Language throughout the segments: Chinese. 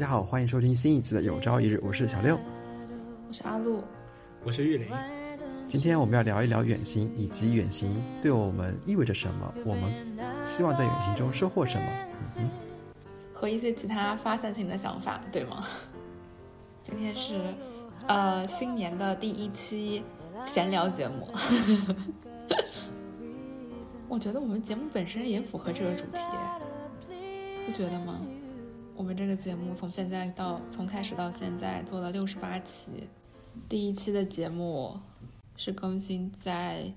大家好，欢迎收听新一期的《有朝一日》，我是小六，我是阿露，我是玉林。今天我们要聊一聊远行，以及远行对我们意味着什么，我们希望在远行中收获什么，嗯，和一些其他发散性的想法，对吗？今天是呃新年的第一期闲聊节目，我觉得我们节目本身也符合这个主题，不觉得吗？我们这个节目从现在到从开始到现在做了六十八期，第一期的节目是更新在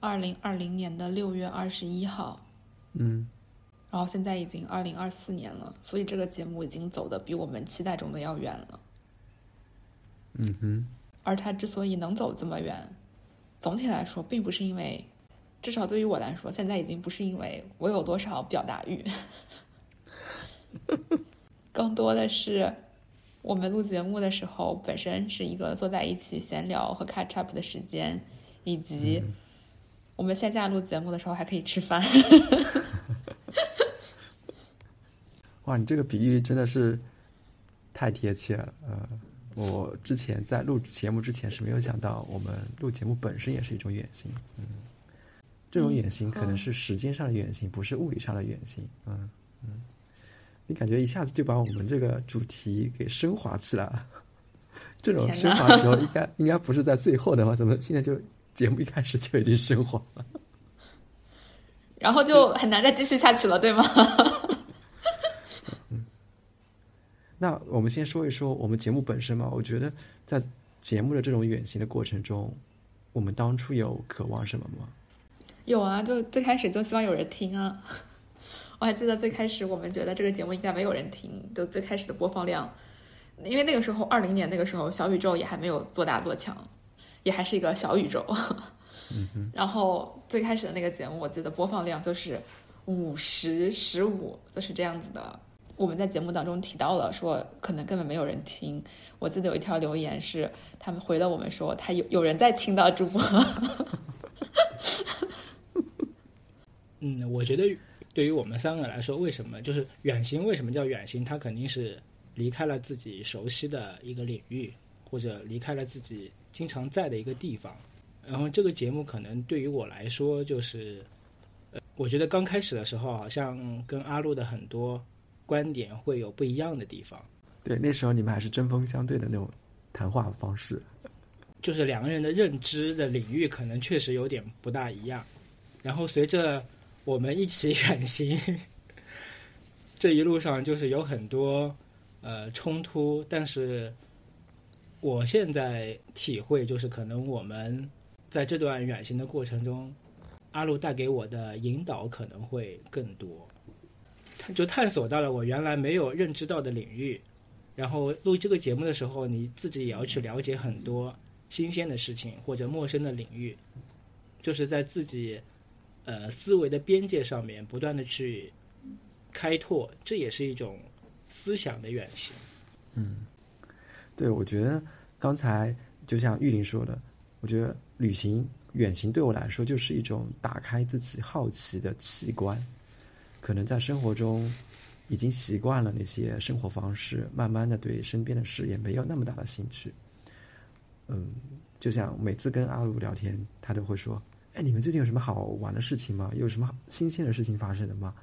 二零二零年的六月二十一号，嗯，然后现在已经二零二四年了，所以这个节目已经走的比我们期待中的要远了。嗯哼，而它之所以能走这么远，总体来说并不是因为，至少对于我来说，现在已经不是因为我有多少表达欲。更多的是，我们录节目的时候本身是一个坐在一起闲聊和 catch up 的时间，以及我们线下录节目的时候还可以吃饭。哇，你这个比喻真的是太贴切了。呃，我之前在录节目之前是没有想到，我们录节目本身也是一种远行。嗯，这种远行可能是时间上的远行，不是物理上的远行。嗯嗯。你感觉一下子就把我们这个主题给升华起来了，这种升华的时候应该应该不是在最后的话，怎么现在就节目一开始就已经升华了？然后就很难再继续下去了，对吗？嗯，那我们先说一说我们节目本身嘛。我觉得在节目的这种远行的过程中，我们当初有渴望什么吗？有啊，就最开始就希望有人听啊。我还记得最开始我们觉得这个节目应该没有人听，就最开始的播放量，因为那个时候二零年那个时候小宇宙也还没有做大做强，也还是一个小宇宙。然后最开始的那个节目，我记得播放量就是五十十五，就是这样子的。我们在节目当中提到了说，可能根本没有人听。我记得有一条留言是他们回了我们说，他有有人在听到主播。嗯，我觉得。对于我们三个来说，为什么就是远行？为什么叫远行？它肯定是离开了自己熟悉的一个领域，或者离开了自己经常在的一个地方。然后这个节目可能对于我来说，就是呃，我觉得刚开始的时候，好像跟阿路的很多观点会有不一样的地方。对，那时候你们还是针锋相对的那种谈话方式，就是两个人的认知的领域可能确实有点不大一样。然后随着我们一起远行，这一路上就是有很多呃冲突，但是我现在体会就是，可能我们在这段远行的过程中，阿路带给我的引导可能会更多，就探索到了我原来没有认知到的领域，然后录这个节目的时候，你自己也要去了解很多新鲜的事情或者陌生的领域，就是在自己。呃，思维的边界上面不断的去开拓，这也是一种思想的远行。嗯，对，我觉得刚才就像玉林说的，我觉得旅行远行对我来说就是一种打开自己好奇的器官。可能在生活中已经习惯了那些生活方式，慢慢的对身边的事也没有那么大的兴趣。嗯，就像每次跟阿鲁聊天，他都会说。哎，你们最近有什么好玩的事情吗？有什么新鲜的事情发生的吗？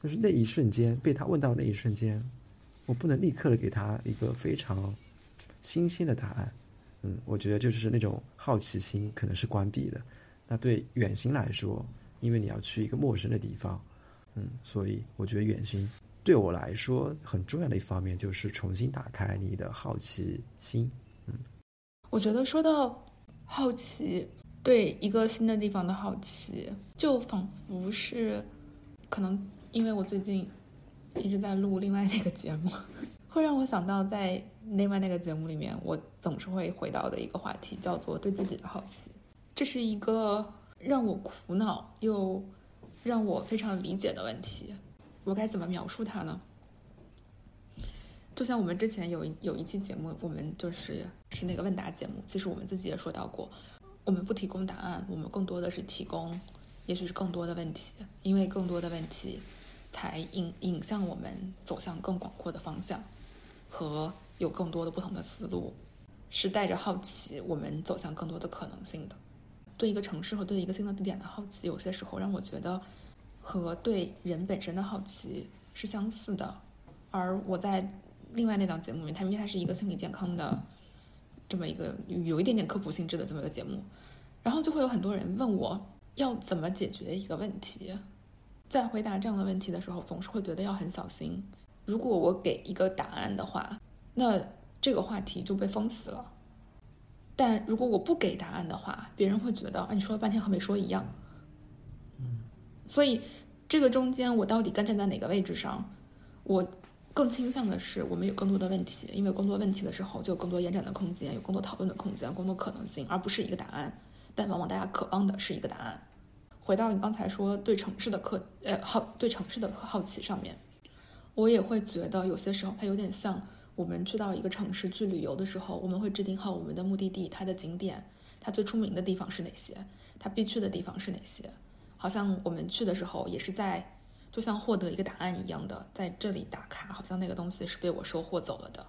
就是那一瞬间被他问到那一瞬间，我不能立刻的给他一个非常新鲜的答案。嗯，我觉得就是那种好奇心可能是关闭的。那对远行来说，因为你要去一个陌生的地方，嗯，所以我觉得远行对我来说很重要的一方面就是重新打开你的好奇心。嗯，我觉得说到好奇。对一个新的地方的好奇，就仿佛是，可能因为我最近一直在录另外那个节目，会让我想到在另外那个节目里面，我总是会回到的一个话题，叫做对自己的好奇。这是一个让我苦恼又让我非常理解的问题。我该怎么描述它呢？就像我们之前有有一期节目，我们就是是那个问答节目，其实我们自己也说到过。我们不提供答案，我们更多的是提供，也许是更多的问题，因为更多的问题，才引引向我们走向更广阔的方向。和有更多的不同的思路，是带着好奇，我们走向更多的可能性的。对一个城市和对一个新的地点的好奇，有些时候让我觉得和对人本身的好奇是相似的。而我在另外那档节目里面，它因为它是一个心理健康的这么一个有一点点科普性质的这么一个节目，然后就会有很多人问我要怎么解决一个问题。在回答这样的问题的时候，总是会觉得要很小心。如果我给一个答案的话，那这个话题就被封死了。但如果我不给答案的话，别人会觉得啊，你说了半天和没说一样。嗯，所以这个中间我到底该站在哪个位置上？我更倾向的是，我们有更多的问题，因为更多问题的时候，就有更多延展的空间，有更多讨论的空间，更多可能性，而不是一个答案。但往往大家渴望的是一个答案。回到你刚才说对城市的客呃好对城市的好奇上面，我也会觉得有些时候它有点像我们去到一个城市去旅游的时候，我们会制定好我们的目的地，它的景点，它最出名的地方是哪些，它必去的地方是哪些。好像我们去的时候也是在就像获得一个答案一样的，在这里打卡，好像那个东西是被我收获走了的。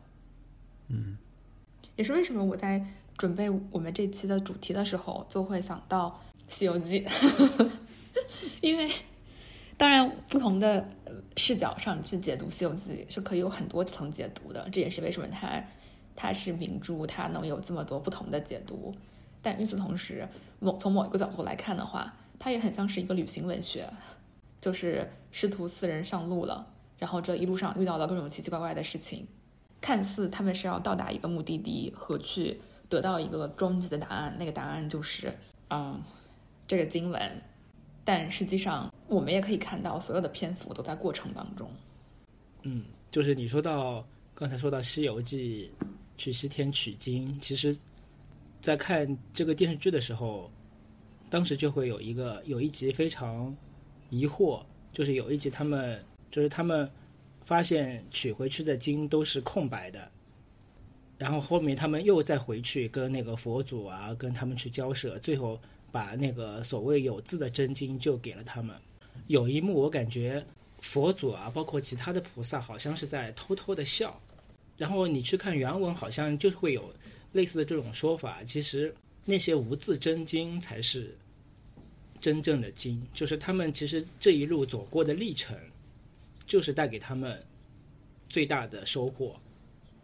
嗯，也是为什么我在准备我们这期的主题的时候，就会想到。《西游记》，因为当然不同的视角上去解读《西游记》是可以有很多层解读的，这也是为什么它它是名著，它能有这么多不同的解读。但与此同时，某从某一个角度来看的话，它也很像是一个旅行文学，就是师徒四人上路了，然后这一路上遇到了各种奇奇怪怪的事情，看似他们是要到达一个目的地和去得到一个终极的答案，那个答案就是嗯。这个经文，但实际上我们也可以看到，所有的篇幅都在过程当中。嗯，就是你说到刚才说到《西游记》去西天取经，其实，在看这个电视剧的时候，当时就会有一个有一集非常疑惑，就是有一集他们就是他们发现取回去的经都是空白的，然后后面他们又再回去跟那个佛祖啊，跟他们去交涉，最后。把那个所谓有字的真经就给了他们。有一幕我感觉佛祖啊，包括其他的菩萨，好像是在偷偷的笑。然后你去看原文，好像就会有类似的这种说法。其实那些无字真经才是真正的经，就是他们其实这一路走过的历程，就是带给他们最大的收获。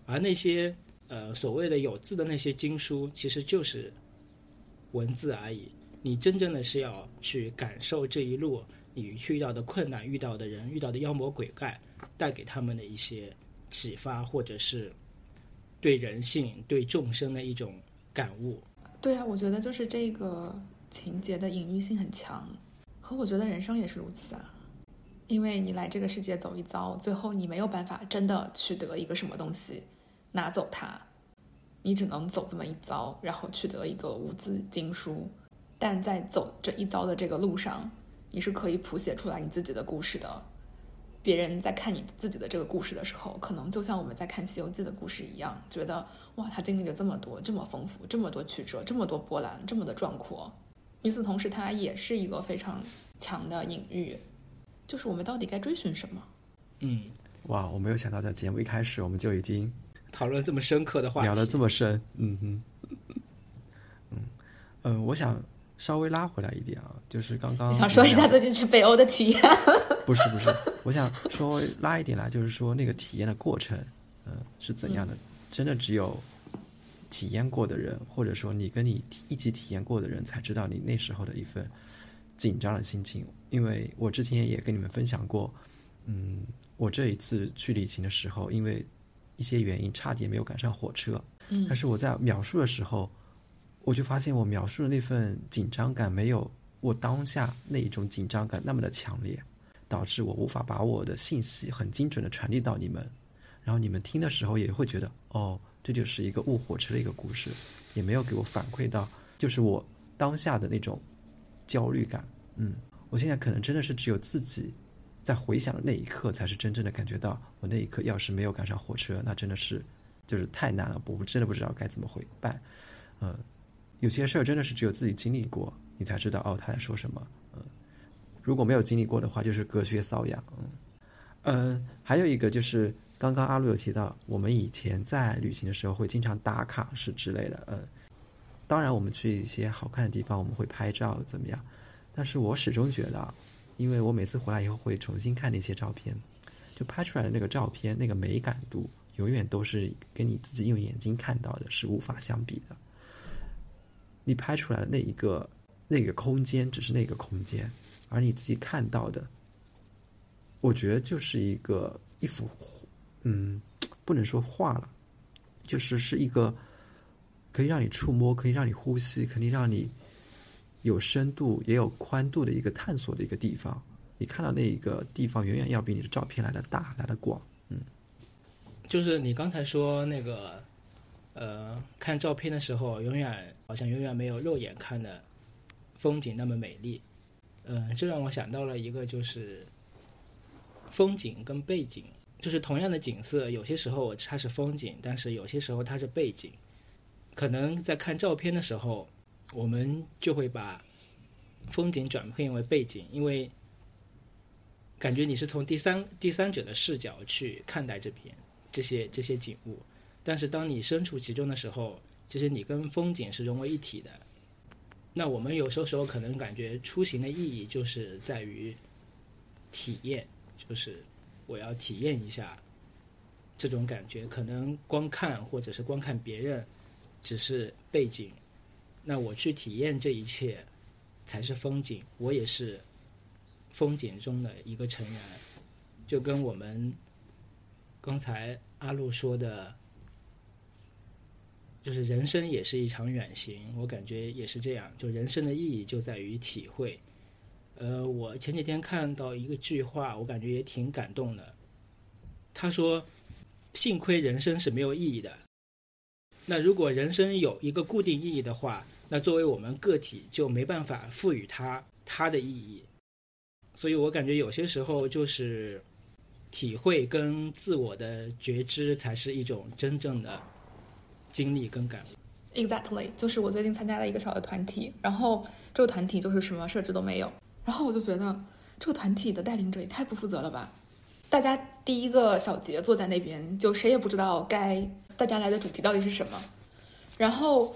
而那些呃所谓的有字的那些经书，其实就是文字而已。你真正的是要去感受这一路你遇到的困难、遇到的人、遇到的妖魔鬼怪带给他们的一些启发，或者是对人性、对众生的一种感悟。对啊，我觉得就是这个情节的隐喻性很强，和我觉得人生也是如此啊。因为你来这个世界走一遭，最后你没有办法真的取得一个什么东西，拿走它，你只能走这么一遭，然后取得一个无字经书。但在走这一遭的这个路上，你是可以谱写出来你自己的故事的。别人在看你自己的这个故事的时候，可能就像我们在看《西游记》的故事一样，觉得哇，他经历了这么多，这么丰富，这么多曲折，这么多波澜，这么的壮阔。与此同时，它也是一个非常强的隐喻，就是我们到底该追寻什么？嗯，哇，我没有想到在节目一开始我们就已经讨论这么深刻的话题，聊得这么深。嗯哼，嗯，呃，我想。稍微拉回来一点啊，就是刚刚想说一下最近去北欧的体验。不是不是，我想稍微拉一点来，就是说那个体验的过程，嗯，是怎样的？真的只有体验过的人，或者说你跟你一起体验过的人，才知道你那时候的一份紧张的心情。因为我之前也跟你们分享过，嗯，我这一次去旅行的时候，因为一些原因差点没有赶上火车，嗯，但是我在描述的时候。我就发现，我描述的那份紧张感没有我当下那一种紧张感那么的强烈，导致我无法把我的信息很精准的传递到你们，然后你们听的时候也会觉得，哦，这就是一个误火车的一个故事，也没有给我反馈到，就是我当下的那种焦虑感。嗯，我现在可能真的是只有自己在回想的那一刻，才是真正的感觉到，我那一刻要是没有赶上火车，那真的是就是太难了，我真的不知道该怎么回办，嗯。有些事儿真的是只有自己经历过，你才知道哦他在说什么。嗯，如果没有经历过的话，就是隔靴搔痒。嗯，嗯，还有一个就是刚刚阿路有提到，我们以前在旅行的时候会经常打卡是之类的，呃，当然我们去一些好看的地方，我们会拍照怎么样？但是我始终觉得，因为我每次回来以后会重新看那些照片，就拍出来的那个照片那个美感度，永远都是跟你自己用眼睛看到的是无法相比的。你拍出来的那一个那个空间只是那个空间，而你自己看到的，我觉得就是一个一幅。画嗯，不能说画了，就是是一个可以让你触摸、可以让你呼吸、肯定让你有深度也有宽度的一个探索的一个地方。你看到那一个地方，远远要比你的照片来的大、来的广。嗯，就是你刚才说那个，呃，看照片的时候，永远好像永远没有肉眼看的风景那么美丽。嗯，这让我想到了一个，就是风景跟背景。就是同样的景色，有些时候它是风景，但是有些时候它是背景。可能在看照片的时候，我们就会把风景转变为背景，因为感觉你是从第三第三者的视角去看待这片这些这些景物。但是当你身处其中的时候，其实你跟风景是融为一体的。那我们有时候时候可能感觉出行的意义就是在于体验，就是。我要体验一下这种感觉，可能光看或者是光看别人只是背景，那我去体验这一切才是风景。我也是风景中的一个成员，就跟我们刚才阿路说的，就是人生也是一场远行。我感觉也是这样，就人生的意义就在于体会。呃，我前几天看到一个句话，我感觉也挺感动的。他说：“幸亏人生是没有意义的。那如果人生有一个固定意义的话，那作为我们个体就没办法赋予它它的意义。所以我感觉有些时候就是体会跟自我的觉知才是一种真正的经历跟感悟。” Exactly，就是我最近参加了一个小的团体，然后这个团体就是什么设置都没有。然后我就觉得这个团体的带领者也太不负责了吧！大家第一个小节坐在那边，就谁也不知道该大家来的主题到底是什么。然后，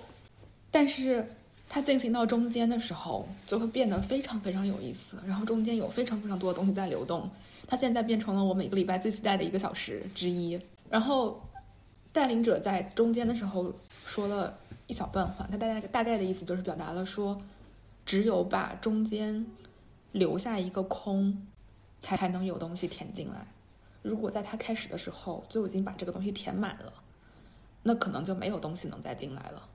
但是它进行到中间的时候，就会变得非常非常有意思。然后中间有非常非常多的东西在流动。它现在变成了我每个礼拜最期待的一个小时之一。然后，带领者在中间的时候说了一小段话，他大概大概的意思就是表达了说，只有把中间。留下一个空，才才能有东西填进来。如果在他开始的时候就已经把这个东西填满了，那可能就没有东西能再进来了。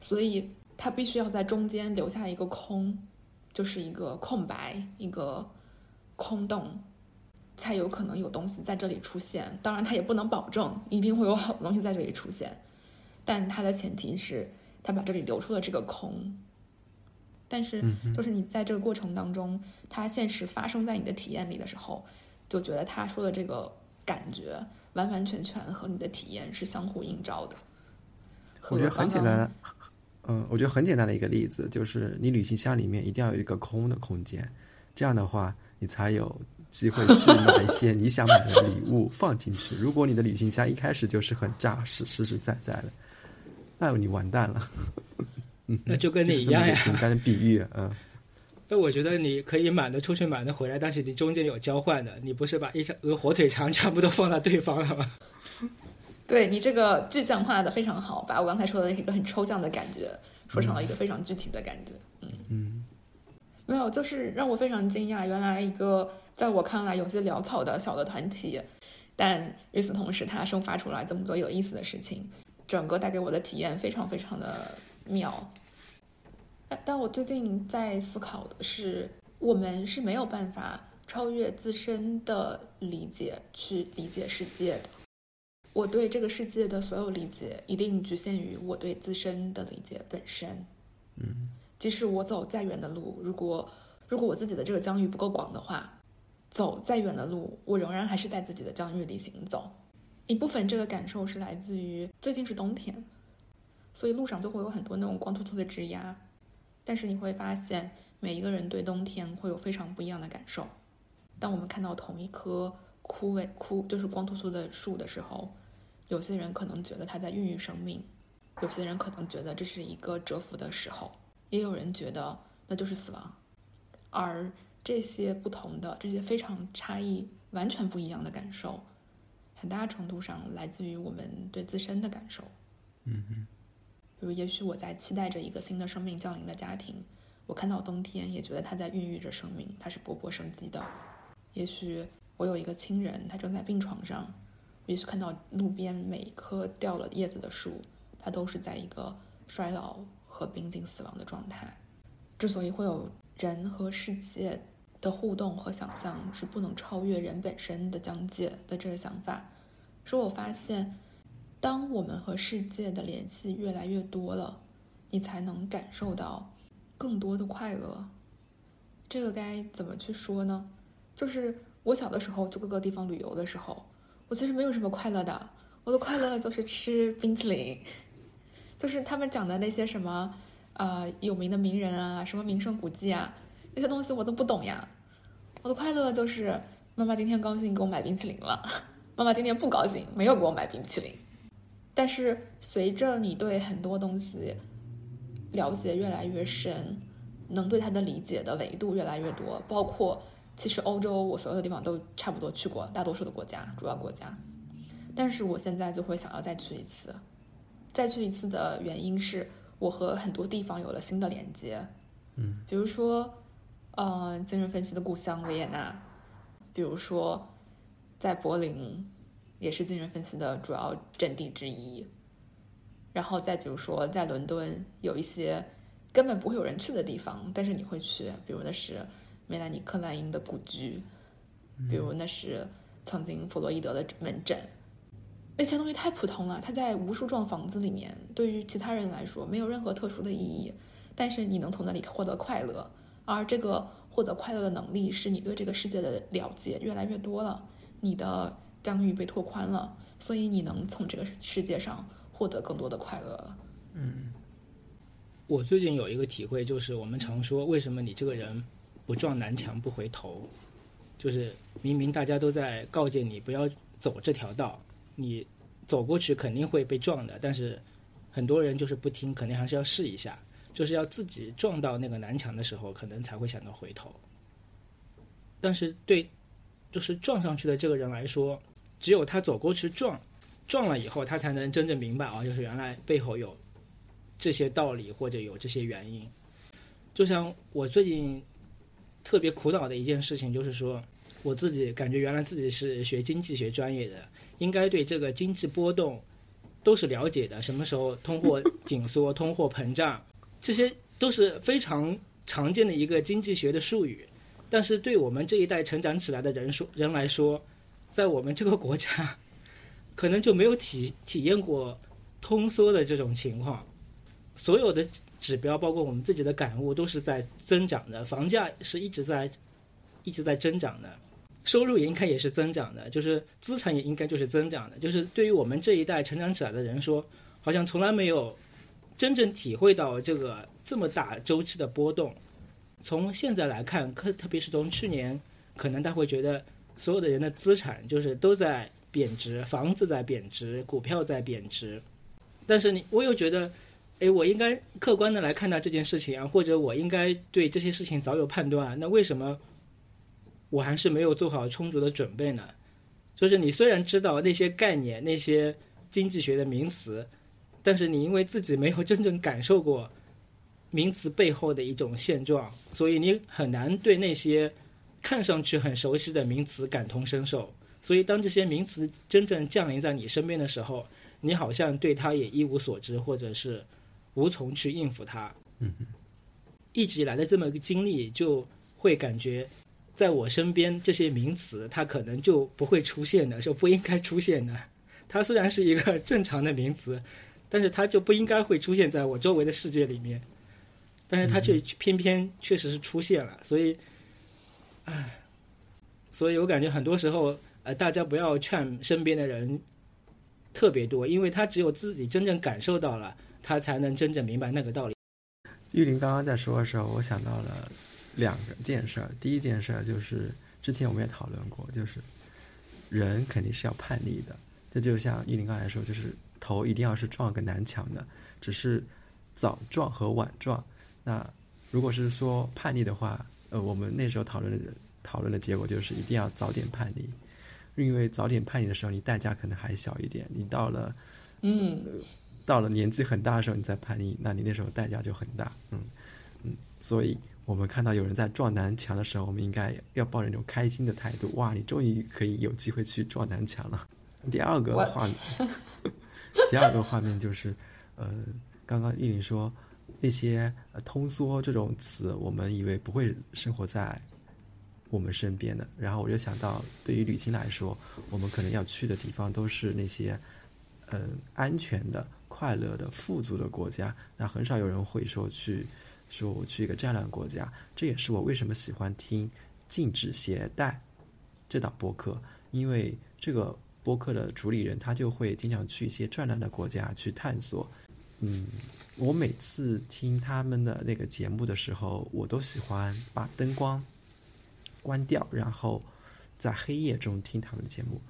所以他必须要在中间留下一个空，就是一个空白，一个空洞，才有可能有东西在这里出现。当然，他也不能保证一定会有好东西在这里出现，但他的前提是他把这里留出了这个空。但是，就是你在这个过程当中，它现实发生在你的体验里的时候，就觉得他说的这个感觉完完全全和你的体验是相互映照的。我觉得很简单，嗯，我觉得很简单的一个例子就是，你旅行箱里面一定要有一个空的空间，这样的话，你才有机会去 买一些你想买的礼物放进去。如果你的旅行箱一开始就是很扎实、实实在在的，那你完蛋了。那就跟你一样呀，简单的比喻，嗯。那我觉得你可以满的出去，满的回来，但是你中间有交换的，你不是把一个火腿肠全部都放在对方了吗？对你这个具象化的非常好，把我刚才说的一个很抽象的感觉说成了一个非常具体的感觉。嗯嗯，没有，就是让我非常惊讶，原来一个在我看来有些潦草的小的团体，但与此同时，它生发出来这么多有意思的事情，整个带给我的体验非常非常的妙。但我最近在思考的是，我们是没有办法超越自身的理解去理解世界的。我对这个世界的所有理解，一定局限于我对自身的理解本身。嗯，即使我走再远的路，如果如果我自己的这个疆域不够广的话，走再远的路，我仍然还是在自己的疆域里行走。一部分这个感受是来自于最近是冬天，所以路上就会有很多那种光秃秃的枝桠。但是你会发现，每一个人对冬天会有非常不一样的感受。当我们看到同一棵枯萎枯就是光秃秃的树的时候，有些人可能觉得它在孕育生命，有些人可能觉得这是一个蛰伏的时候，也有人觉得那就是死亡。而这些不同的、这些非常差异、完全不一样的感受，很大程度上来自于我们对自身的感受。嗯嗯，比如，也许我在期待着一个新的生命降临的家庭，我看到冬天，也觉得它在孕育着生命，它是勃勃生机的。也许我有一个亲人，他正在病床上，也许看到路边每一棵掉了叶子的树，它都是在一个衰老和濒近死亡的状态。之所以会有人和世界的互动和想象是不能超越人本身的疆界的这个想法，是我发现，当我们和世界的联系越来越多了，你才能感受到更多的快乐。这个该怎么去说呢？就是我小的时候去各个地方旅游的时候，我其实没有什么快乐的，我的快乐就是吃冰淇淋，就是他们讲的那些什么。呃，有名的名人啊，什么名胜古迹啊，那些东西我都不懂呀。我的快乐就是妈妈今天高兴给我买冰淇淋了，妈妈今天不高兴没有给我买冰淇淋。但是随着你对很多东西了解越来越深，能对它的理解的维度越来越多，包括其实欧洲我所有的地方都差不多去过，大多数的国家主要国家。但是我现在就会想要再去一次，再去一次的原因是。我和很多地方有了新的连接，嗯，比如说，呃，精神分析的故乡维也纳，比如说，在柏林，也是精神分析的主要阵地之一。然后再比如说，在伦敦有一些根本不会有人去的地方，但是你会去，比如那是梅兰妮·克莱因的故居，比如那是曾经弗洛伊德的门诊。那些东西太普通了，它在无数幢房子里面，对于其他人来说没有任何特殊的意义。但是你能从那里获得快乐，而这个获得快乐的能力是你对这个世界的了解越来越多了，你的疆域被拓宽了，所以你能从这个世界上获得更多的快乐了。嗯，我最近有一个体会，就是我们常说，为什么你这个人不撞南墙不回头？就是明明大家都在告诫你不要走这条道。你走过去肯定会被撞的，但是很多人就是不听，肯定还是要试一下，就是要自己撞到那个南墙的时候，可能才会想到回头。但是对，就是撞上去的这个人来说，只有他走过去撞，撞了以后，他才能真正明白啊，就是原来背后有这些道理或者有这些原因。就像我最近特别苦恼的一件事情，就是说我自己感觉原来自己是学经济学专业的。应该对这个经济波动都是了解的，什么时候通货紧缩、通货膨胀，这些都是非常常见的一个经济学的术语。但是对我们这一代成长起来的人说人来说，在我们这个国家，可能就没有体体验过通缩的这种情况。所有的指标，包括我们自己的感悟，都是在增长的，房价是一直在一直在增长的。收入也应该也是增长的，就是资产也应该就是增长的。就是对于我们这一代成长起来的人说，好像从来没有真正体会到这个这么大周期的波动。从现在来看，特特别是从去年，可能他会觉得所有的人的资产就是都在贬值，房子在贬值，股票在贬值。但是你我又觉得，哎，我应该客观的来看待这件事情啊，或者我应该对这些事情早有判断。那为什么？我还是没有做好充足的准备呢。就是你虽然知道那些概念、那些经济学的名词，但是你因为自己没有真正感受过名词背后的一种现状，所以你很难对那些看上去很熟悉的名词感同身受。所以当这些名词真正降临在你身边的时候，你好像对它也一无所知，或者是无从去应付它。嗯，一直以来的这么一个经历，就会感觉。在我身边，这些名词它可能就不会出现的，就不应该出现的。它虽然是一个正常的名词，但是它就不应该会出现在我周围的世界里面。但是它却偏偏确实是出现了，所以，唉，所以我感觉很多时候，呃，大家不要劝身边的人特别多，因为他只有自己真正感受到了，他才能真正明白那个道理。玉林刚刚在说的时候，我想到了。两个件事儿，第一件事儿就是之前我们也讨论过，就是人肯定是要叛逆的。这就像玉林刚才说，就是头一定要是撞个南墙的，只是早撞和晚撞。那如果是说叛逆的话，呃，我们那时候讨论的讨论的结果就是一定要早点叛逆，因为早点叛逆的时候，你代价可能还小一点。你到了，嗯，到了年纪很大的时候，你再叛逆，那你那时候代价就很大。嗯嗯，所以我们看到有人在撞南墙的时候，我们应该要抱着那种开心的态度。哇，你终于可以有机会去撞南墙了。第二个画面，第二个画面就是，呃，刚刚依林说那些呃通缩这种词，我们以为不会生活在我们身边的。然后我就想到，对于旅行来说，我们可能要去的地方都是那些，嗯，安全的、快乐的、富足的国家。那很少有人会说去，说我去一个战乱国家。这也是我为什么喜欢听《禁止携带》这档播客，因为这个。播客的主理人，他就会经常去一些转乱的国家去探索。嗯，我每次听他们的那个节目的时候，我都喜欢把灯光关掉，然后在黑夜中听他们的节目，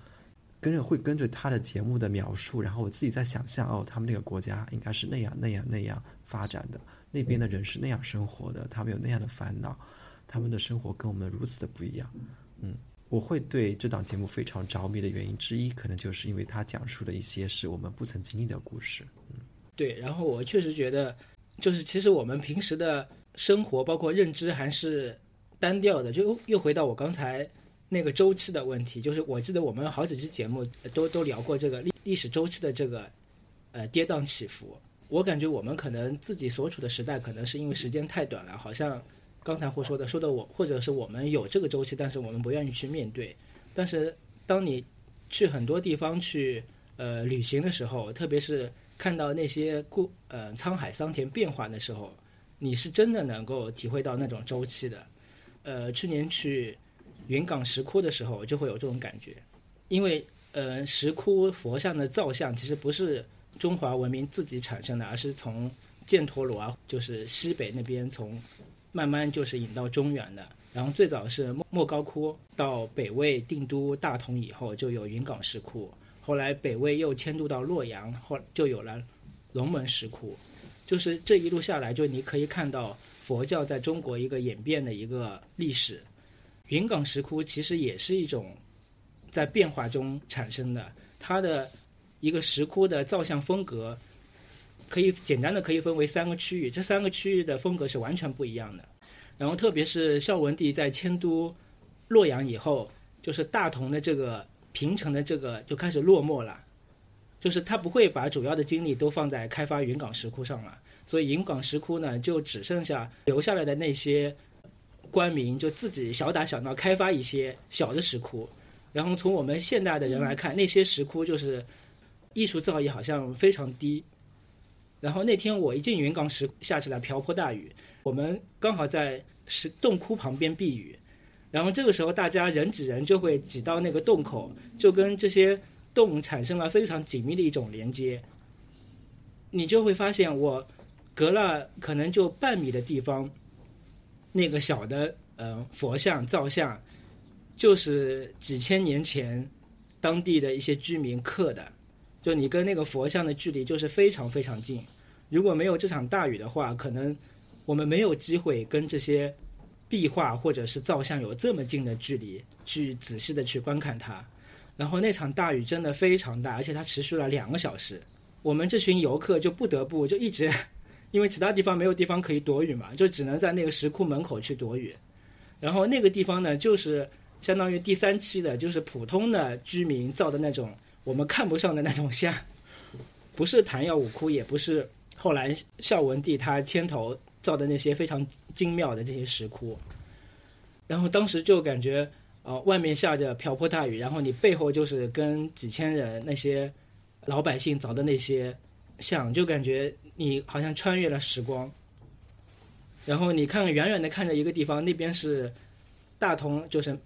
跟着会跟着他的节目的描述，然后我自己在想象哦，他们那个国家应该是那样那样那样发展的，那边的人是那样生活的，他们有那样的烦恼，他们的生活跟我们如此的不一样。嗯。我会对这档节目非常着迷的原因之一，可能就是因为它讲述了一些是我们不曾经历的故事。对。然后我确实觉得，就是其实我们平时的生活，包括认知，还是单调的。就又回到我刚才那个周期的问题，就是我记得我们好几期节目都都聊过这个历历史周期的这个呃跌宕起伏。我感觉我们可能自己所处的时代，可能是因为时间太短了，好像。刚才或说的，说的我，或者是我们有这个周期，但是我们不愿意去面对。但是，当你去很多地方去呃旅行的时候，特别是看到那些故呃沧海桑田变化的时候，你是真的能够体会到那种周期的。呃，去年去云冈石窟的时候，就会有这种感觉，因为呃石窟佛像的造像其实不是中华文明自己产生的，而是从犍陀罗啊，就是西北那边从。慢慢就是引到中原的，然后最早是莫莫高窟，到北魏定都大同以后就有云冈石窟，后来北魏又迁都到洛阳，后就有了龙门石窟，就是这一路下来，就你可以看到佛教在中国一个演变的一个历史。云冈石窟其实也是一种在变化中产生的，它的一个石窟的造像风格。可以简单的可以分为三个区域，这三个区域的风格是完全不一样的。然后特别是孝文帝在迁都洛阳以后，就是大同的这个平城的这个就开始落寞了，就是他不会把主要的精力都放在开发云冈石窟上了，所以云冈石窟呢就只剩下留下来的那些官民就自己小打小闹开发一些小的石窟。然后从我们现代的人来看，那些石窟就是艺术造诣好像非常低。然后那天我一进云冈石，下起来瓢泼大雨，我们刚好在石洞窟旁边避雨，然后这个时候大家人挤人就会挤到那个洞口，就跟这些洞产生了非常紧密的一种连接。你就会发现，我隔了可能就半米的地方，那个小的呃佛像造像，就是几千年前当地的一些居民刻的。就你跟那个佛像的距离就是非常非常近，如果没有这场大雨的话，可能我们没有机会跟这些壁画或者是造像有这么近的距离去仔细的去观看它。然后那场大雨真的非常大，而且它持续了两个小时，我们这群游客就不得不就一直，因为其他地方没有地方可以躲雨嘛，就只能在那个石窟门口去躲雨。然后那个地方呢，就是相当于第三期的，就是普通的居民造的那种。我们看不上的那种像，不是昙曜五窟，也不是后来孝文帝他牵头造的那些非常精妙的这些石窟。然后当时就感觉，呃，外面下着瓢泼大雨，然后你背后就是跟几千人那些老百姓凿的那些像，就感觉你好像穿越了时光。然后你看远远的看着一个地方，那边是大同，就是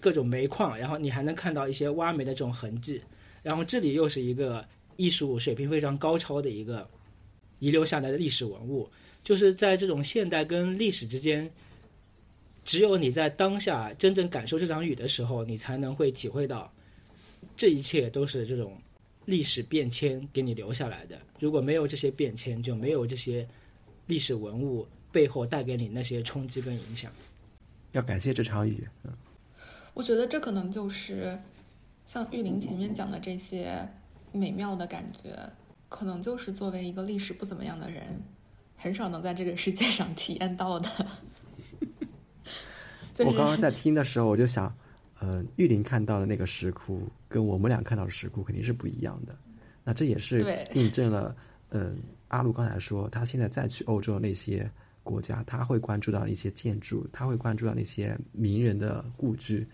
各种煤矿，然后你还能看到一些挖煤的这种痕迹。然后这里又是一个艺术水平非常高超的一个遗留下来的历史文物，就是在这种现代跟历史之间，只有你在当下真正感受这场雨的时候，你才能会体会到这一切都是这种历史变迁给你留下来的。如果没有这些变迁，就没有这些历史文物背后带给你那些冲击跟影响。要感谢这场雨。嗯，我觉得这可能就是像玉林前面讲的这些美妙的感觉，可能就是作为一个历史不怎么样的人，很少能在这个世界上体验到的。我刚刚在听的时候，我就想，呃，玉林看到的那个石窟，跟我们俩看到的石窟肯定是不一样的。那这也是印证了，嗯，阿路刚才说，他现在再去欧洲那些国家，他会关注到一些建筑，他会关注到那些名人的故居，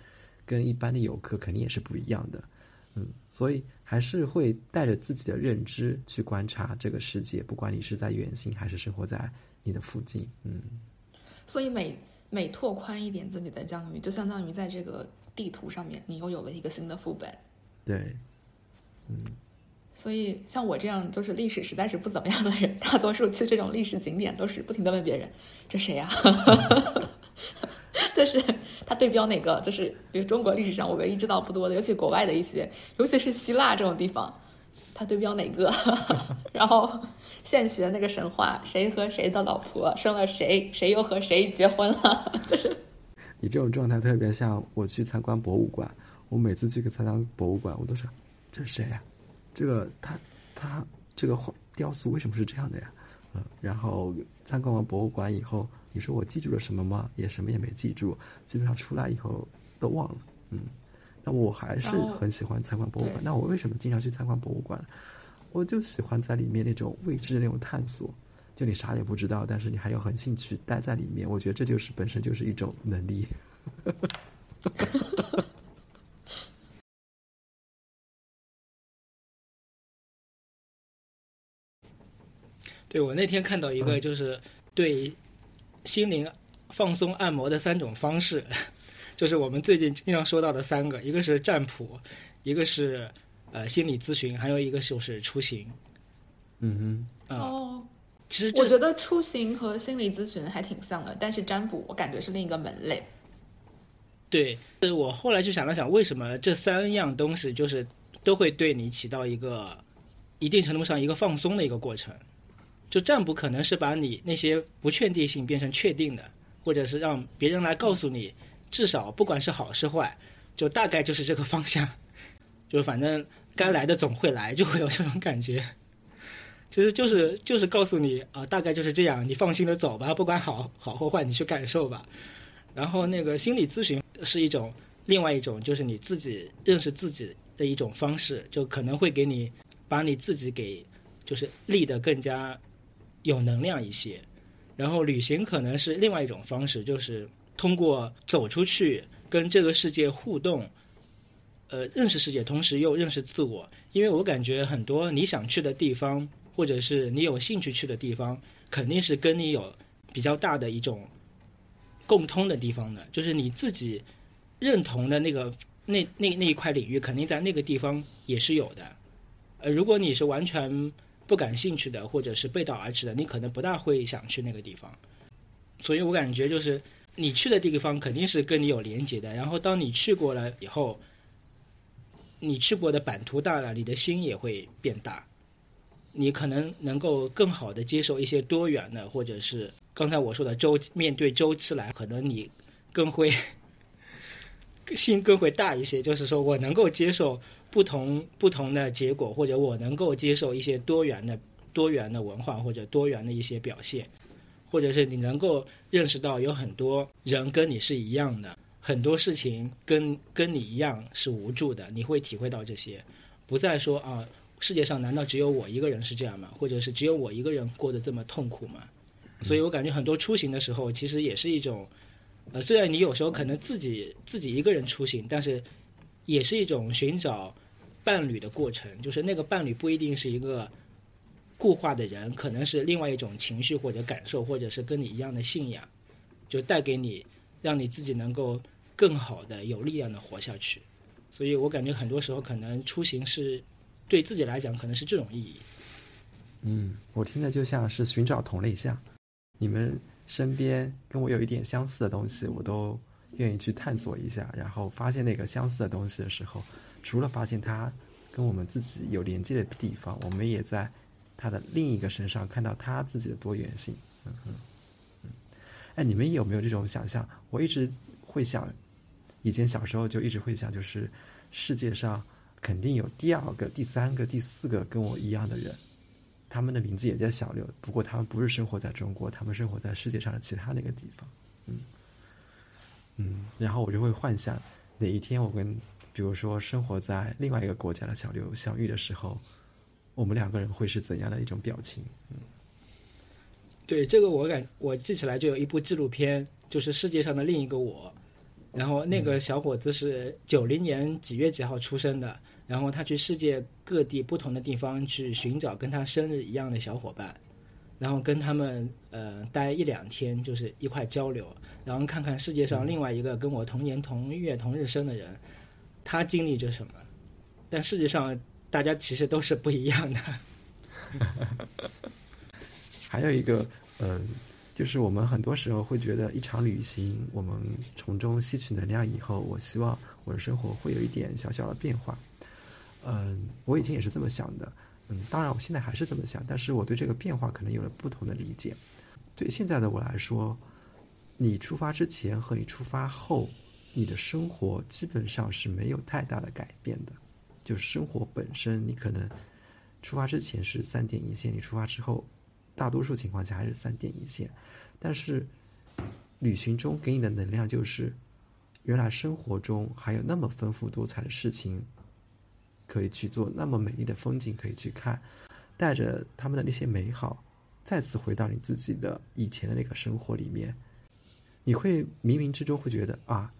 跟一般的游客肯定也是不一样的。嗯，所以还是会带着自己的认知去观察这个世界，不管你是在远行还是生活在你的附近。嗯，所以每。每拓宽一点自己的疆域，就相当于在这个地图上面，你又有了一个新的副本。对，嗯。所以像我这样就是历史实在是不怎么样的人，大多数去这种历史景点都是不停的问别人：“这谁呀？” 就是他对标哪个？就是比如中国历史上我唯一知道不多的，尤其国外的一些，尤其是希腊这种地方。他对标哪个？然后现学那个神话，谁和谁的老婆生了谁，谁又和谁结婚了？就是你这种状态特别像我去参观博物馆，我每次去参观博物馆，我都是这是谁呀？这个他他这个雕塑为什么是这样的呀？嗯，然后参观完博物馆以后，你说我记住了什么吗？也什么也没记住，基本上出来以后都忘了。嗯。那我还是很喜欢参观博物馆。那我为什么经常去参观博物馆？我就喜欢在里面那种未知的那种探索。就你啥也不知道，但是你还有很兴趣待在里面。我觉得这就是本身就是一种能力。对，我那天看到一个就是对心灵放松按摩的三种方式。就是我们最近经常说到的三个，一个是占卜，一个是呃心理咨询，还有一个就是出行。嗯哼，哦，其实我觉得出行和心理咨询还挺像的，但是占卜我感觉是另一个门类。对，我后来就想了想，为什么这三样东西就是都会对你起到一个一定程度上一个放松的一个过程？就占卜可能是把你那些不确定性变成确定的，或者是让别人来告诉你。至少不管是好是坏，就大概就是这个方向，就反正该来的总会来，就会有这种感觉。其实就是就是告诉你啊，大概就是这样，你放心的走吧，不管好好或坏，你去感受吧。然后那个心理咨询是一种另外一种，就是你自己认识自己的一种方式，就可能会给你把你自己给就是立得更加有能量一些。然后旅行可能是另外一种方式，就是。通过走出去跟这个世界互动，呃，认识世界，同时又认识自我。因为我感觉很多你想去的地方，或者是你有兴趣去的地方，肯定是跟你有比较大的一种共通的地方的。就是你自己认同的那个那那那一块领域，肯定在那个地方也是有的。呃，如果你是完全不感兴趣的，或者是背道而驰的，你可能不大会想去那个地方。所以我感觉就是。你去的地方肯定是跟你有连接的，然后当你去过了以后，你去过的版图大了，你的心也会变大，你可能能够更好的接受一些多元的，或者是刚才我说的周面对周期来，可能你更会 心更会大一些，就是说我能够接受不同不同的结果，或者我能够接受一些多元的多元的文化或者多元的一些表现。或者是你能够认识到有很多人跟你是一样的，很多事情跟跟你一样是无助的，你会体会到这些，不再说啊，世界上难道只有我一个人是这样吗？或者是只有我一个人过得这么痛苦吗？所以我感觉很多出行的时候，其实也是一种，呃，虽然你有时候可能自己自己一个人出行，但是也是一种寻找伴侣的过程，就是那个伴侣不一定是一个。固化的人可能是另外一种情绪或者感受，或者是跟你一样的信仰，就带给你，让你自己能够更好的、有力量的活下去。所以我感觉很多时候可能出行是对自己来讲可能是这种意义。嗯，我听着就像是寻找同类项，你们身边跟我有一点相似的东西，我都愿意去探索一下。然后发现那个相似的东西的时候，除了发现他跟我们自己有连接的地方，我们也在他的另一个身上看到他自己的多元性。嗯嗯嗯。哎，你们有没有这种想象？我一直会想，以前小时候就一直会想，就是世界上肯定有第二个、第三个、第四个跟我一样的人，他们的名字也叫小刘，不过他们不是生活在中国，他们生活在世界上的其他那个地方。嗯嗯，然后我就会幻想哪一天我跟。比如说，生活在另外一个国家的小刘相遇的时候，我们两个人会是怎样的一种表情？嗯，对，这个我感我记起来就有一部纪录片，就是世界上的另一个我。然后那个小伙子是九零年几月几号出生的，然后他去世界各地不同的地方去寻找跟他生日一样的小伙伴，然后跟他们呃待一两天，就是一块交流，然后看看世界上另外一个跟我同年同月同日生的人。他经历着什么？但事实上，大家其实都是不一样的。还有一个，嗯，就是我们很多时候会觉得，一场旅行，我们从中吸取能量以后，我希望我的生活会有一点小小的变化。嗯，我以前也是这么想的。嗯，当然，我现在还是这么想，但是我对这个变化可能有了不同的理解。对现在的我来说，你出发之前和你出发后。你的生活基本上是没有太大的改变的，就是生活本身，你可能出发之前是三点一线，你出发之后，大多数情况下还是三点一线。但是旅行中给你的能量就是，原来生活中还有那么丰富多彩的事情可以去做，那么美丽的风景可以去看，带着他们的那些美好，再次回到你自己的以前的那个生活里面，你会冥冥之中会觉得啊。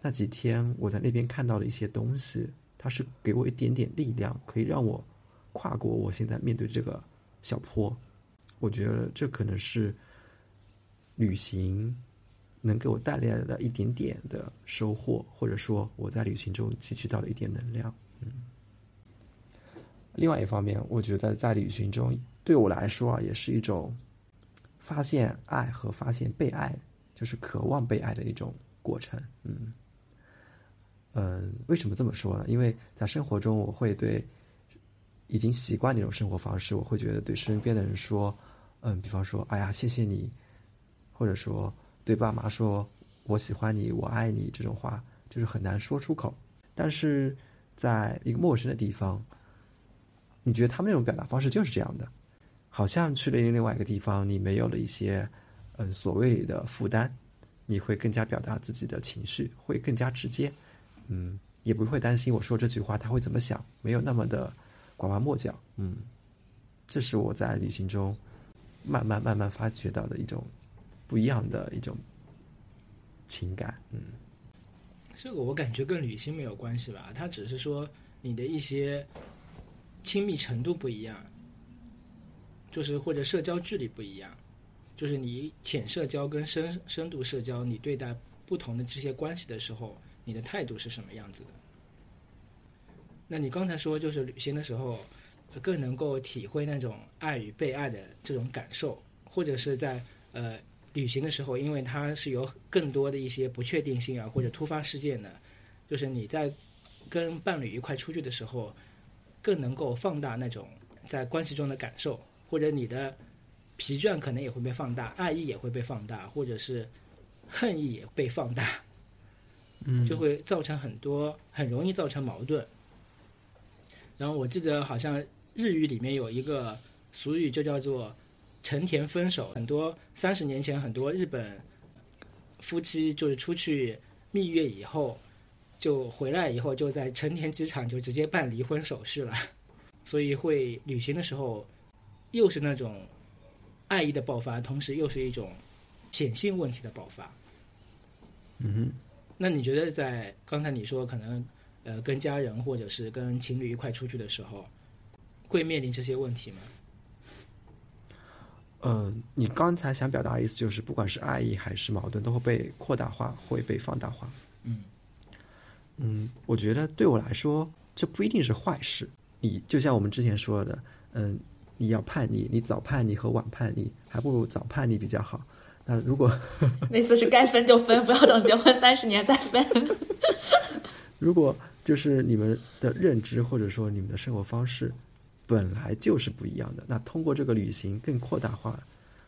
那几天我在那边看到了一些东西，它是给我一点点力量，可以让我跨过我现在面对这个小坡。我觉得这可能是旅行能给我带来的一点点的收获，或者说我在旅行中汲取到了一点能量。嗯。另外一方面，我觉得在旅行中对我来说啊，也是一种发现爱和发现被爱，就是渴望被爱的一种过程。嗯。嗯，为什么这么说呢？因为在生活中，我会对已经习惯那种生活方式，我会觉得对身边的人说，嗯，比方说，哎呀，谢谢你，或者说对爸妈说我喜欢你，我爱你这种话，就是很难说出口。但是在一个陌生的地方，你觉得他们那种表达方式就是这样的，好像去了另外一个地方，你没有了一些嗯所谓的负担，你会更加表达自己的情绪，会更加直接。嗯，也不会担心我说这句话他会怎么想，没有那么的拐弯抹角。嗯，这是我在旅行中慢慢慢慢发掘到的一种不一样的一种情感。嗯，这个我感觉跟旅行没有关系吧，它只是说你的一些亲密程度不一样，就是或者社交距离不一样，就是你浅社交跟深深度社交，你对待不同的这些关系的时候。你的态度是什么样子的？那你刚才说，就是旅行的时候，更能够体会那种爱与被爱的这种感受，或者是在呃旅行的时候，因为它是有更多的一些不确定性啊，或者突发事件的，就是你在跟伴侣一块出去的时候，更能够放大那种在关系中的感受，或者你的疲倦可能也会被放大，爱意也会被放大，或者是恨意也被放大。嗯，就会造成很多，很容易造成矛盾。然后我记得好像日语里面有一个俗语，就叫做“成田分手”。很多三十年前，很多日本夫妻就是出去蜜月以后，就回来以后就在成田机场就直接办离婚手续了。所以会旅行的时候，又是那种爱意的爆发，同时又是一种显性问题的爆发。嗯哼。那你觉得在刚才你说可能，呃，跟家人或者是跟情侣一块出去的时候，会面临这些问题吗？呃，你刚才想表达的意思就是，不管是爱意还是矛盾，都会被扩大化，会被放大化。嗯嗯，我觉得对我来说，这不一定是坏事。你就像我们之前说的，嗯，你要叛逆，你早叛逆和晚叛逆，还不如早叛逆比较好。那如果 那次是该分就分，不要等结婚三十年再分。如果就是你们的认知或者说你们的生活方式本来就是不一样的。那通过这个旅行更扩大化，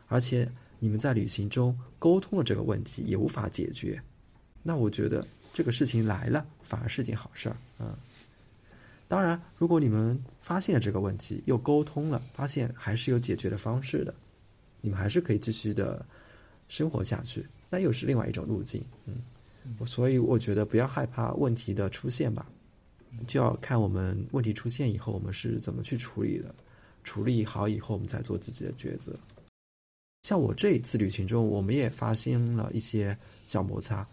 而且你们在旅行中沟通了这个问题也无法解决，那我觉得这个事情来了反而是件好事儿啊。当然，如果你们发现了这个问题，又沟通了，发现还是有解决的方式的，你们还是可以继续的生活下去，那又是另外一种路径。嗯，所以我觉得不要害怕问题的出现吧，就要看我们问题出现以后我们是怎么去处理的，处理好以后我们再做自己的抉择。像我这一次旅行中，我们也发生了一些小摩擦。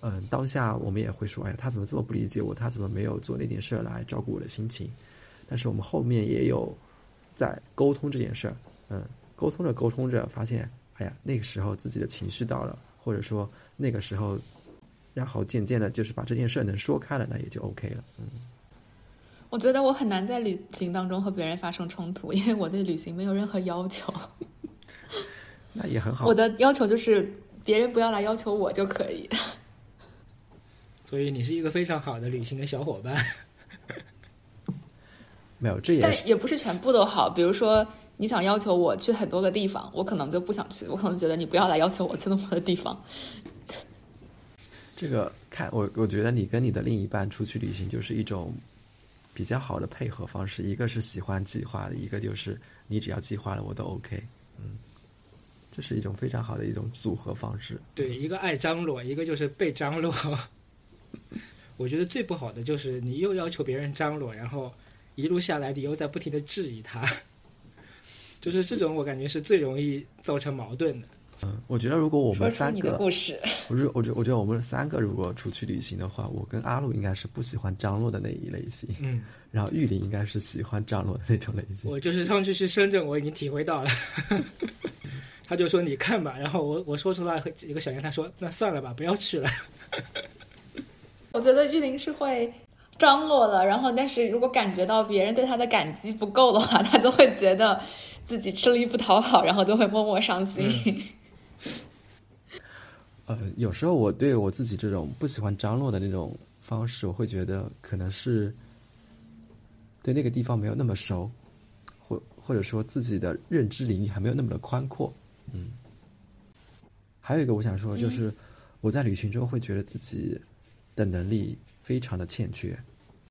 嗯，当下我们也会说，哎呀，他怎么这么不理解我？他怎么没有做那件事来照顾我的心情？但是我们后面也有在沟通这件事儿，嗯，沟通着沟通着，发现，哎呀，那个时候自己的情绪到了，或者说那个时候，然后渐渐的，就是把这件事能说开了，那也就 OK 了。嗯，我觉得我很难在旅行当中和别人发生冲突，因为我对旅行没有任何要求。那也很好。我的要求就是别人不要来要求我就可以。所以你是一个非常好的旅行的小伙伴。没有，这也但也不是全部都好。比如说，你想要求我去很多个地方，我可能就不想去。我可能觉得你不要来要求我去那么多地方。这个看我，我觉得你跟你的另一半出去旅行就是一种比较好的配合方式。一个是喜欢计划的，一个就是你只要计划了我都 OK。嗯，这是一种非常好的一种组合方式。对，一个爱张罗，一个就是被张罗。我觉得最不好的就是你又要求别人张罗，然后一路下来你又在不停的质疑他，就是这种我感觉是最容易造成矛盾的。嗯，我觉得如果我们三个，故事，我是我觉我觉得我们三个如果出去旅行的话，我跟阿路应该是不喜欢张罗的那一类型，嗯，然后玉林应该是喜欢张罗的那种类型。我就是上次去深圳，我已经体会到了。他就说你看吧，然后我我说出来一个小言，他说那算了吧，不要去了。我觉得玉林是会张罗的，然后但是如果感觉到别人对他的感激不够的话，他就会觉得自己吃力不讨好，然后都会默默伤心。呃，有时候我对我自己这种不喜欢张罗的那种方式，我会觉得可能是对那个地方没有那么熟，或或者说自己的认知领域还没有那么的宽阔。嗯，还有一个我想说，就是我在旅行中会觉得自己。的能力非常的欠缺。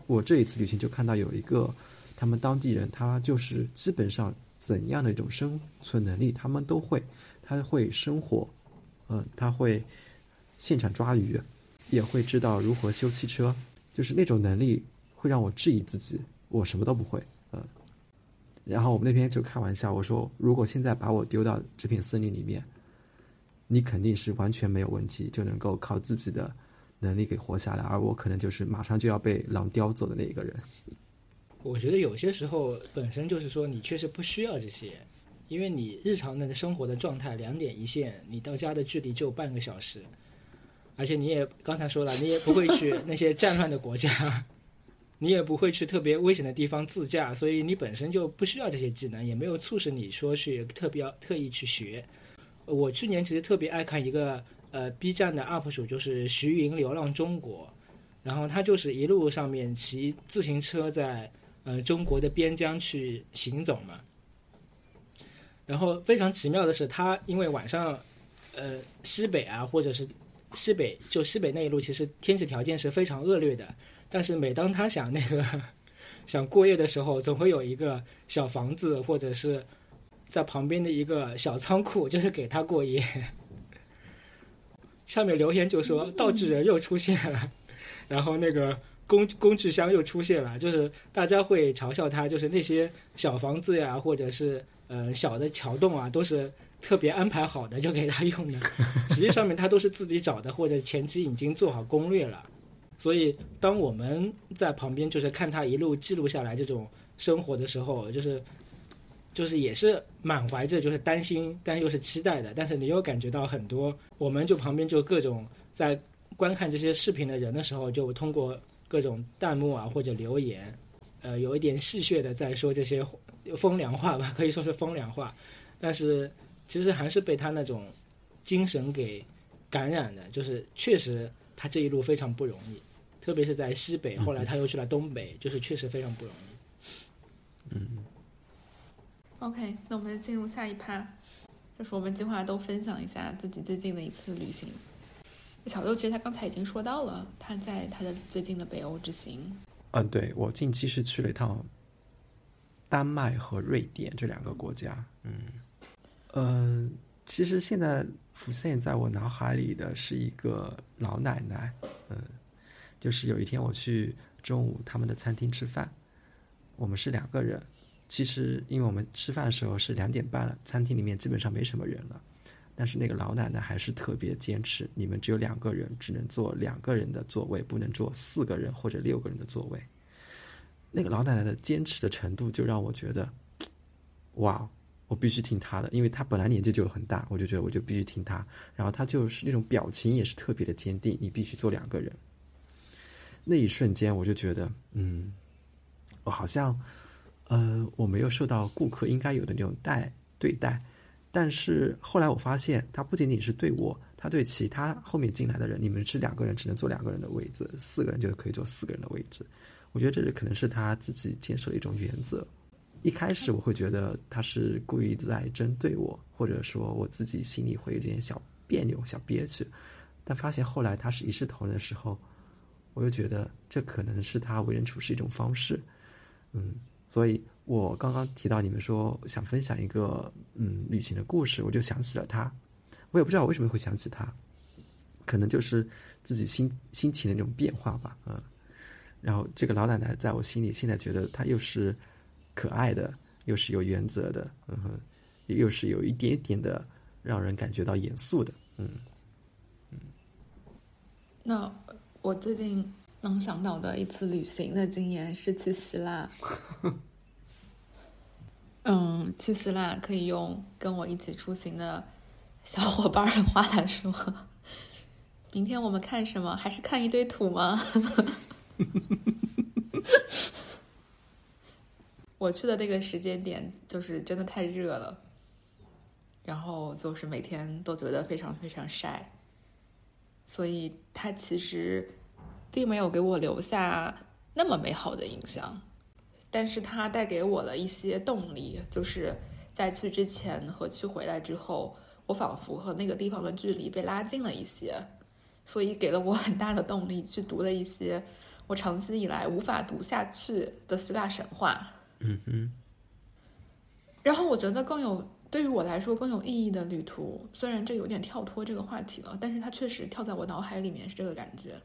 我这一次旅行就看到有一个，他们当地人，他就是基本上怎样的一种生存能力，他们都会，他会生火，嗯，他会现场抓鱼，也会知道如何修汽车，就是那种能力会让我质疑自己，我什么都不会，嗯。然后我们那边就开玩笑，我说如果现在把我丢到这片森林里面，你肯定是完全没有问题，就能够靠自己的。能力给活下来，而我可能就是马上就要被狼叼走的那一个人。我觉得有些时候本身就是说你确实不需要这些，因为你日常的生活的状态两点一线，你到家的距离就半个小时，而且你也刚才说了，你也不会去那些战乱的国家，你也不会去特别危险的地方自驾，所以你本身就不需要这些技能，也没有促使你说去特别特意去学。我去年其实特别爱看一个。呃，B 站的 UP 主就是徐云流浪中国，然后他就是一路上面骑自行车在呃中国的边疆去行走嘛。然后非常奇妙的是，他因为晚上呃西北啊，或者是西北就西北那一路，其实天气条件是非常恶劣的。但是每当他想那个想过夜的时候，总会有一个小房子或者是在旁边的一个小仓库，就是给他过夜。下面留言就说道具人又出现了，然后那个工工具箱又出现了，就是大家会嘲笑他，就是那些小房子呀，或者是呃小的桥洞啊，都是特别安排好的，就给他用的。实际上面他都是自己找的，或者前期已经做好攻略了。所以当我们在旁边就是看他一路记录下来这种生活的时候，就是。就是也是满怀着就是担心，但又是期待的。但是你又感觉到很多，我们就旁边就各种在观看这些视频的人的时候，就通过各种弹幕啊或者留言，呃，有一点戏谑的在说这些风凉话吧，可以说是风凉话。但是其实还是被他那种精神给感染的，就是确实他这一路非常不容易，特别是在西北，后来他又去了东北，就是确实非常不容易。嗯 OK，那我们进入下一趴，就是我们计划都分享一下自己最近的一次旅行。小豆其实他刚才已经说到了，他在他的最近的北欧之行。嗯，对我近期是去了一趟丹麦和瑞典这两个国家。嗯，呃，其实现在浮现在我脑海里的是一个老奶奶。嗯，就是有一天我去中午他们的餐厅吃饭，我们是两个人。其实因为我们吃饭的时候是两点半了，餐厅里面基本上没什么人了。但是那个老奶奶还是特别坚持，你们只有两个人，只能坐两个人的座位，不能坐四个人或者六个人的座位。那个老奶奶的坚持的程度，就让我觉得，哇，我必须听她的，因为她本来年纪就很大，我就觉得我就必须听她。然后她就是那种表情也是特别的坚定，你必须坐两个人。那一瞬间，我就觉得，嗯，我好像，呃，我没有受到顾客应该有的那种待对待。但是后来我发现，他不仅仅是对我，他对其他后面进来的人，你们是两个人只能坐两个人的位置，四个人就可以坐四个人的位置。我觉得这是可能是他自己坚守的一种原则。一开始我会觉得他是故意在针对我，或者说我自己心里会有点小别扭、小憋屈。但发现后来他是一视同仁的时候，我又觉得这可能是他为人处事一种方式。嗯，所以。我刚刚提到你们说想分享一个嗯旅行的故事，我就想起了他，我也不知道我为什么会想起他，可能就是自己心心情的那种变化吧，嗯。然后这个老奶奶在我心里现在觉得她又是可爱的，又是有原则的，嗯哼，又是有一点点的让人感觉到严肃的，嗯嗯。那我最近能想到的一次旅行的经验是去希腊。嗯，去希腊可以用跟我一起出行的小伙伴的话来说，明天我们看什么？还是看一堆土吗？我去的那个时间点就是真的太热了，然后就是每天都觉得非常非常晒，所以它其实并没有给我留下那么美好的印象。但是它带给我了一些动力，就是在去之前和去回来之后，我仿佛和那个地方的距离被拉近了一些，所以给了我很大的动力去读了一些我长期以来无法读下去的希腊神话。嗯哼。然后我觉得更有对于我来说更有意义的旅途，虽然这有点跳脱这个话题了，但是它确实跳在我脑海里面是这个感觉。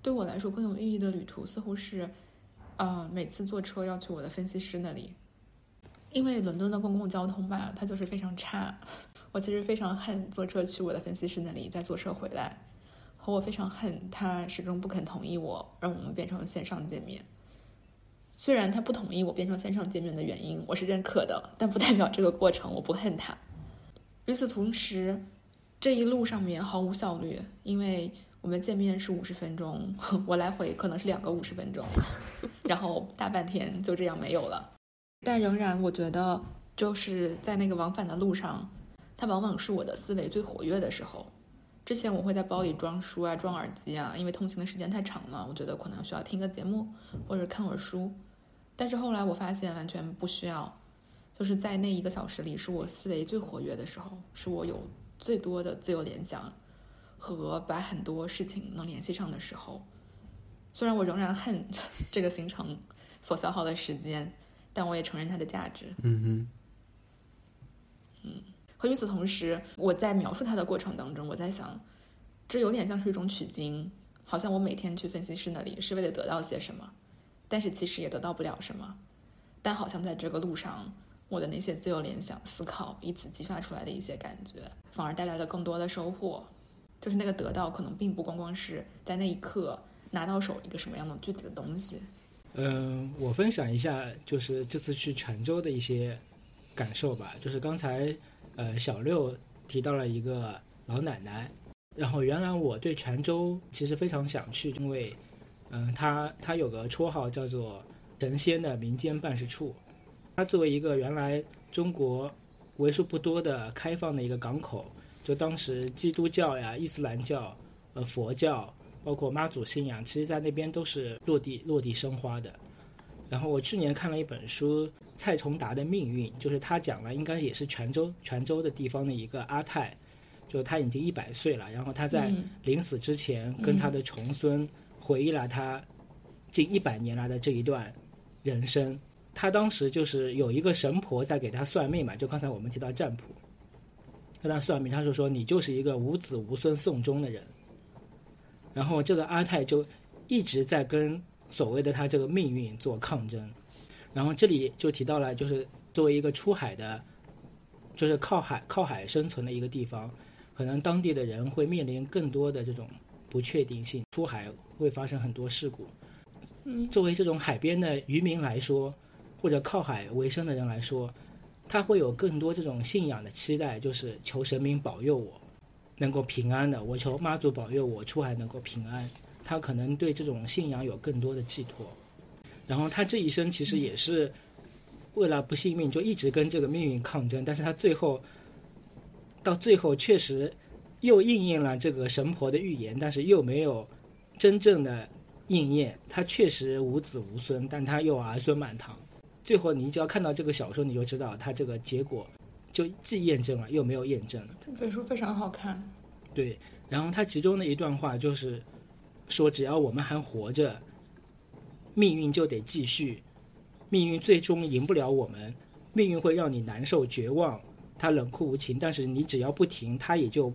对我来说更有意义的旅途似乎是。呃，每次坐车要去我的分析师那里，因为伦敦的公共交通吧，它就是非常差。我其实非常恨坐车去我的分析师那里，再坐车回来，和我非常恨他始终不肯同意我让我们变成线上见面。虽然他不同意我变成线上见面的原因，我是认可的，但不代表这个过程我不恨他。与此同时，这一路上面毫无效率，因为。我们见面是五十分钟，我来回可能是两个五十分钟，然后大半天就这样没有了。但仍然，我觉得就是在那个往返的路上，它往往是我的思维最活跃的时候。之前我会在包里装书啊，装耳机啊，因为通勤的时间太长了，我觉得可能需要听个节目或者看会儿书。但是后来我发现完全不需要，就是在那一个小时里，是我思维最活跃的时候，是我有最多的自由联想。和把很多事情能联系上的时候，虽然我仍然恨 这个行程所消耗的时间，但我也承认它的价值。嗯哼，嗯。和与此同时，我在描述它的过程当中，我在想，这有点像是一种取经，好像我每天去分析师那里是为了得到些什么，但是其实也得到不了什么。但好像在这个路上，我的那些自由联想、思考，以此激发出来的一些感觉，反而带来了更多的收获。就是那个得到，可能并不光光是在那一刻拿到手一个什么样的具体的东西。嗯，我分享一下，就是这次去泉州的一些感受吧。就是刚才呃小六提到了一个老奶奶，然后原来我对泉州其实非常想去，因为嗯，它它有个绰号叫做神仙的民间办事处。它作为一个原来中国为数不多的开放的一个港口。就当时基督教呀、伊斯兰教、呃佛教包括妈祖信仰，其实在那边都是落地落地生花的。然后我去年看了一本书《蔡崇达的命运》，就是他讲了，应该也是泉州泉州的地方的一个阿泰，就他已经一百岁了，然后他在临死之前跟他的重孙回忆了他近一百年来的这一段人生。他当时就是有一个神婆在给他算命嘛，就刚才我们提到占卜，跟他算命，他就说你就是一个无子无孙送终的人。然后这个阿泰就一直在跟所谓的他这个命运做抗争。然后这里就提到了，就是作为一个出海的，就是靠海靠海生存的一个地方，可能当地的人会面临更多的这种不确定性，出海会发生很多事故。嗯，作为这种海边的渔民来说。或者靠海为生的人来说，他会有更多这种信仰的期待，就是求神明保佑我能够平安的，我求妈祖保佑我出海能够平安。他可能对这种信仰有更多的寄托。然后他这一生其实也是为了不信命，就一直跟这个命运抗争。但是他最后到最后确实又应验了这个神婆的预言，但是又没有真正的应验。他确实无子无孙，但他又儿孙满堂。最后，你只要看到这个小说，你就知道它这个结果，就既验证了又没有验证。这本书非常好看。对，然后它其中的一段话就是说：“只要我们还活着，命运就得继续。命运最终赢不了我们，命运会让你难受、绝望，它冷酷无情。但是你只要不停，它也就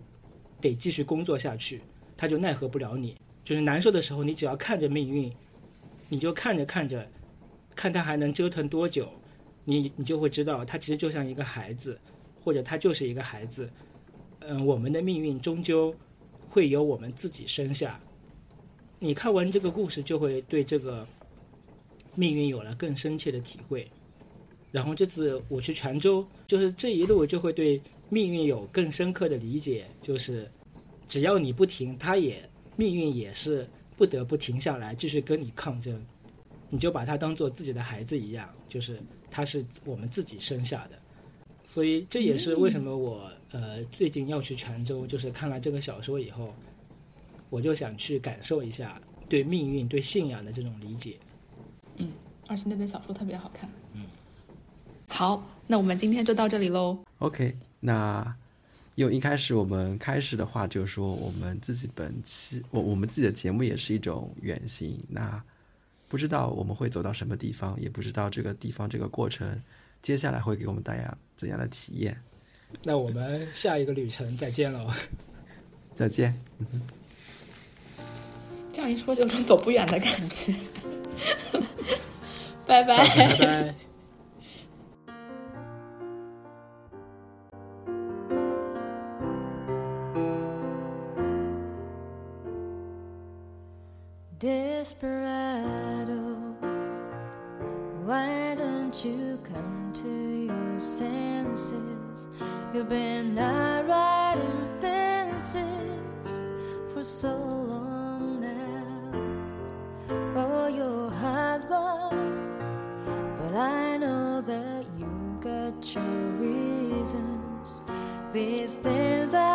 得继续工作下去，它就奈何不了你。就是难受的时候，你只要看着命运，你就看着看着。”看他还能折腾多久，你你就会知道，他其实就像一个孩子，或者他就是一个孩子。嗯，我们的命运终究会由我们自己生下。你看完这个故事，就会对这个命运有了更深切的体会。然后这次我去泉州，就是这一路就会对命运有更深刻的理解。就是只要你不停，他也命运也是不得不停下来，继续跟你抗争。你就把他当做自己的孩子一样，就是他是我们自己生下的，所以这也是为什么我呃最近要去泉州，就是看了这个小说以后，我就想去感受一下对命运、对信仰的这种理解。嗯，而且那本小说特别好看。嗯，好，那我们今天就到这里喽。OK，那用一开始我们开始的话就说，我们自己本期我我们自己的节目也是一种远行。那不知道我们会走到什么地方，也不知道这个地方这个过程接下来会给我们带来怎样的体验。那我们下一个旅程再见喽！再见。这样一说，就种走不远的感觉。拜拜。拜拜。Desperado, You've been out riding fences for so long now. Oh, you're hard one, but I know that you got your reasons. These things that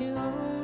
you.